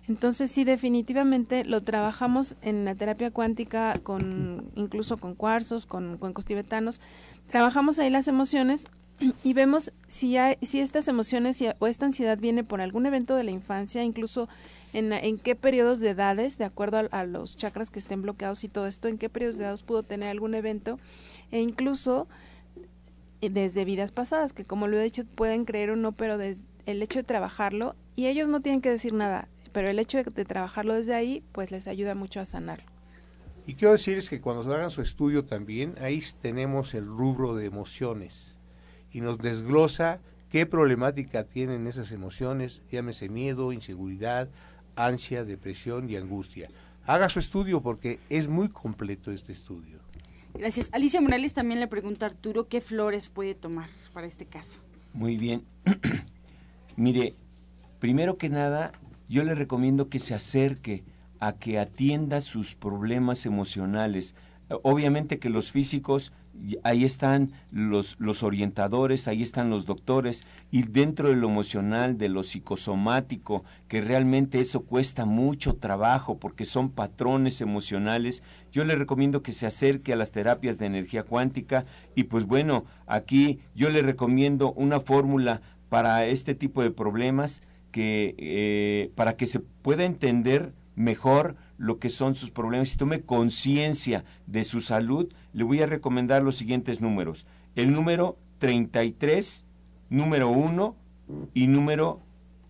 Entonces sí, definitivamente lo trabajamos en la terapia cuántica, con, incluso con cuarzos, con cuencos tibetanos. Trabajamos ahí las emociones y vemos si, hay, si estas emociones o esta ansiedad viene por algún evento de la infancia, incluso en, en qué periodos de edades, de acuerdo a, a, los chakras que estén bloqueados y todo esto, en qué periodos de edades pudo tener algún evento, e incluso eh, desde vidas pasadas, que como lo he dicho, pueden creer o no, pero desde el hecho de trabajarlo, y ellos no tienen que decir nada, pero el hecho de, trabajarlo desde ahí, pues les ayuda mucho a sanarlo.
Y quiero decirles que cuando hagan su estudio también, ahí tenemos el rubro de emociones y nos desglosa qué problemática tienen esas emociones, llámese miedo, inseguridad, ansia, depresión y angustia. Haga su estudio porque es muy completo este estudio.
Gracias. Alicia Morales también le pregunta a Arturo qué flores puede tomar para este caso.
Muy bien. Mire, primero que nada, yo le recomiendo que se acerque a que atienda sus problemas emocionales. Obviamente que los físicos ahí están los, los orientadores, ahí están los doctores, y dentro de lo emocional, de lo psicosomático, que realmente eso cuesta mucho trabajo porque son patrones emocionales, yo le recomiendo que se acerque a las terapias de energía cuántica y pues bueno, aquí yo le recomiendo una fórmula para este tipo de problemas que eh, para que se pueda entender mejor lo que son sus problemas y tome conciencia de su salud, le voy a recomendar los siguientes números. El número 33, número 1 y número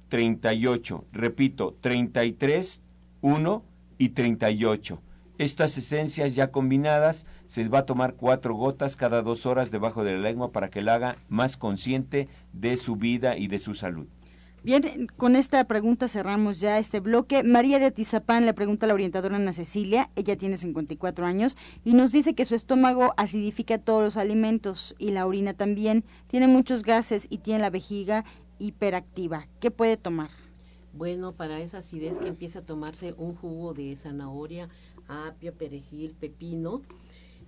38. Repito, 33, 1 y 38. Estas esencias ya combinadas se va a tomar cuatro gotas cada dos horas debajo de la lengua para que la haga más consciente de su vida y de su salud.
Bien, con esta pregunta cerramos ya este bloque. María de Atizapán le pregunta a la orientadora Ana Cecilia, ella tiene 54 años, y nos dice que su estómago acidifica todos los alimentos y la orina también. Tiene muchos gases y tiene la vejiga hiperactiva. ¿Qué puede tomar?
Bueno, para esa acidez que empieza a tomarse un jugo de zanahoria, apio, perejil, pepino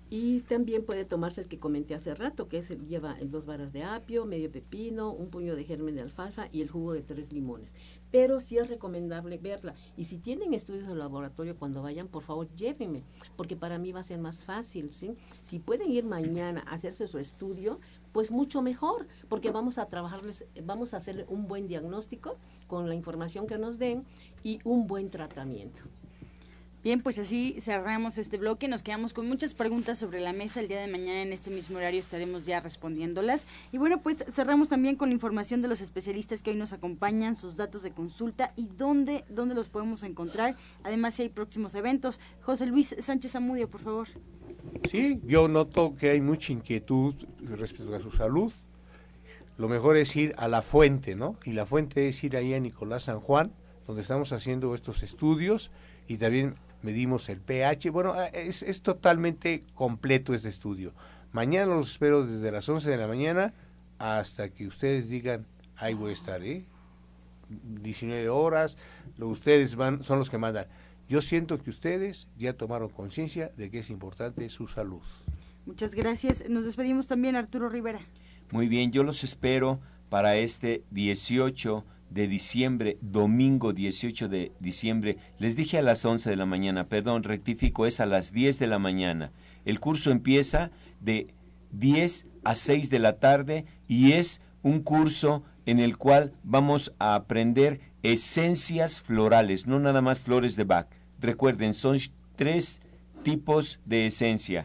y también puede tomarse el que comenté hace rato, que es lleva dos varas de apio, medio pepino, un puño de germen de alfalfa y el jugo de tres limones. Pero sí es recomendable verla. Y si tienen estudios en el laboratorio cuando vayan, por favor llévenme, porque para mí va a ser más fácil. ¿sí? Si pueden ir mañana a hacerse su estudio, pues mucho mejor, porque vamos a trabajarles, vamos a hacer un buen diagnóstico con la información que nos den y un buen tratamiento.
Bien, pues así cerramos este bloque. Nos quedamos con muchas preguntas sobre la mesa. El día de mañana en este mismo horario estaremos ya respondiéndolas. Y bueno, pues cerramos también con información de los especialistas que hoy nos acompañan, sus datos de consulta y dónde, dónde los podemos encontrar. Además, si hay próximos eventos. José Luis Sánchez Amudio, por favor.
Sí, yo noto que hay mucha inquietud respecto a su salud. Lo mejor es ir a la fuente, ¿no? Y la fuente es ir ahí a Nicolás San Juan, donde estamos haciendo estos estudios y también medimos el pH. Bueno, ah, es, es, totalmente completo este estudio. Mañana los espero desde las 11 de la mañana hasta que ustedes digan, ahí voy a estar, ¿eh? 19 horas, lo, ustedes van, son los que mandan. Yo siento que ustedes ya tomaron conciencia de que es importante su salud.
Muchas gracias. Nos despedimos también, Arturo Rivera.
Muy bien, yo los espero para este 18 de diciembre, domingo 18 de diciembre, les dije a las 11 de la mañana, perdón, rectifico, es a las 10 de la mañana. El curso empieza de 10 a 6 de la tarde y es un curso en el cual vamos a aprender esencias florales, no nada más flores de Bach. Recuerden, son tres tipos de esencia,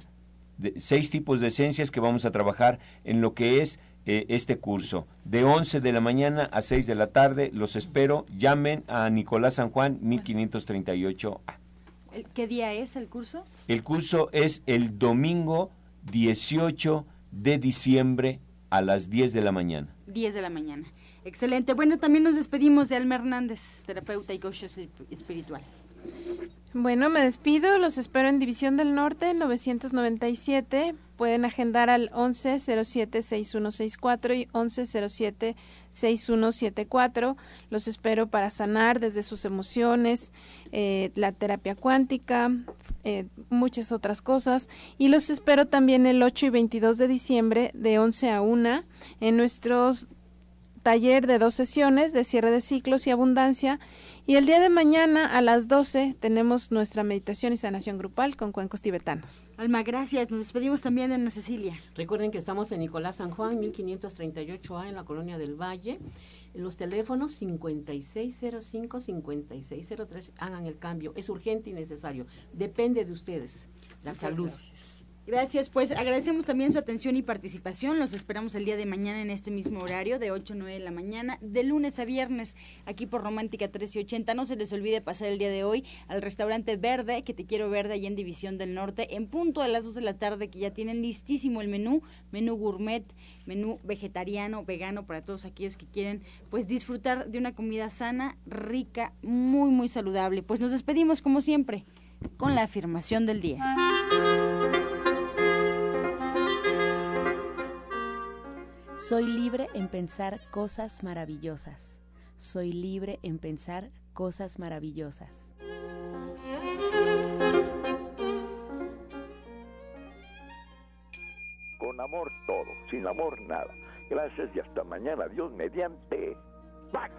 seis tipos de esencias que vamos a trabajar en lo que es eh, este curso. De 11 de la mañana a 6 de la tarde, los espero. Llamen a Nicolás San Juan, 1538A.
¿Qué día es el curso?
El curso es el domingo 18 de diciembre a las 10 de la mañana.
10 de la mañana. Excelente. Bueno, también nos despedimos de Alma Hernández, terapeuta y coach espiritual.
Bueno, me despido. Los espero en División del Norte, 997. Pueden agendar al 1107-6164 y 1107-6174. Los espero para sanar desde sus emociones, eh, la terapia cuántica, eh, muchas otras cosas. Y los espero también el 8 y 22 de diciembre de 11 a 1 en nuestros taller de dos sesiones de cierre de ciclos y abundancia. Y el día de mañana a las 12 tenemos nuestra meditación y sanación grupal con cuencos tibetanos.
Alma, gracias. Nos despedimos también de Ana Cecilia.
Recuerden que estamos en Nicolás San Juan, 1538A, en la colonia del Valle. Los teléfonos 5605-5603 hagan el cambio. Es urgente y necesario. Depende de ustedes. La salud.
Gracias, pues agradecemos también su atención y participación. Los esperamos el día de mañana en este mismo horario, de 8 a 9 de la mañana, de lunes a viernes, aquí por Romántica 1380. No se les olvide pasar el día de hoy al restaurante Verde, que te quiero verde, allá en División del Norte, en punto a las 2 de la tarde, que ya tienen listísimo el menú, menú gourmet, menú vegetariano, vegano, para todos aquellos que quieren pues disfrutar de una comida sana, rica, muy, muy saludable. Pues nos despedimos como siempre con la afirmación del día.
Soy libre en pensar cosas maravillosas. Soy libre en pensar cosas maravillosas.
Con amor todo, sin amor nada. Gracias y hasta mañana. Dios mediante. Pax.